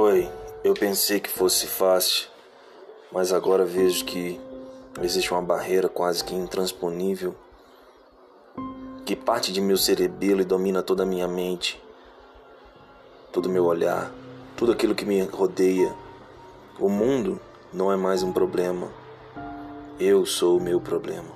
Oi, eu pensei que fosse fácil, mas agora vejo que existe uma barreira quase que intransponível que parte de meu cerebelo e domina toda a minha mente, todo meu olhar, tudo aquilo que me rodeia. O mundo não é mais um problema. Eu sou o meu problema.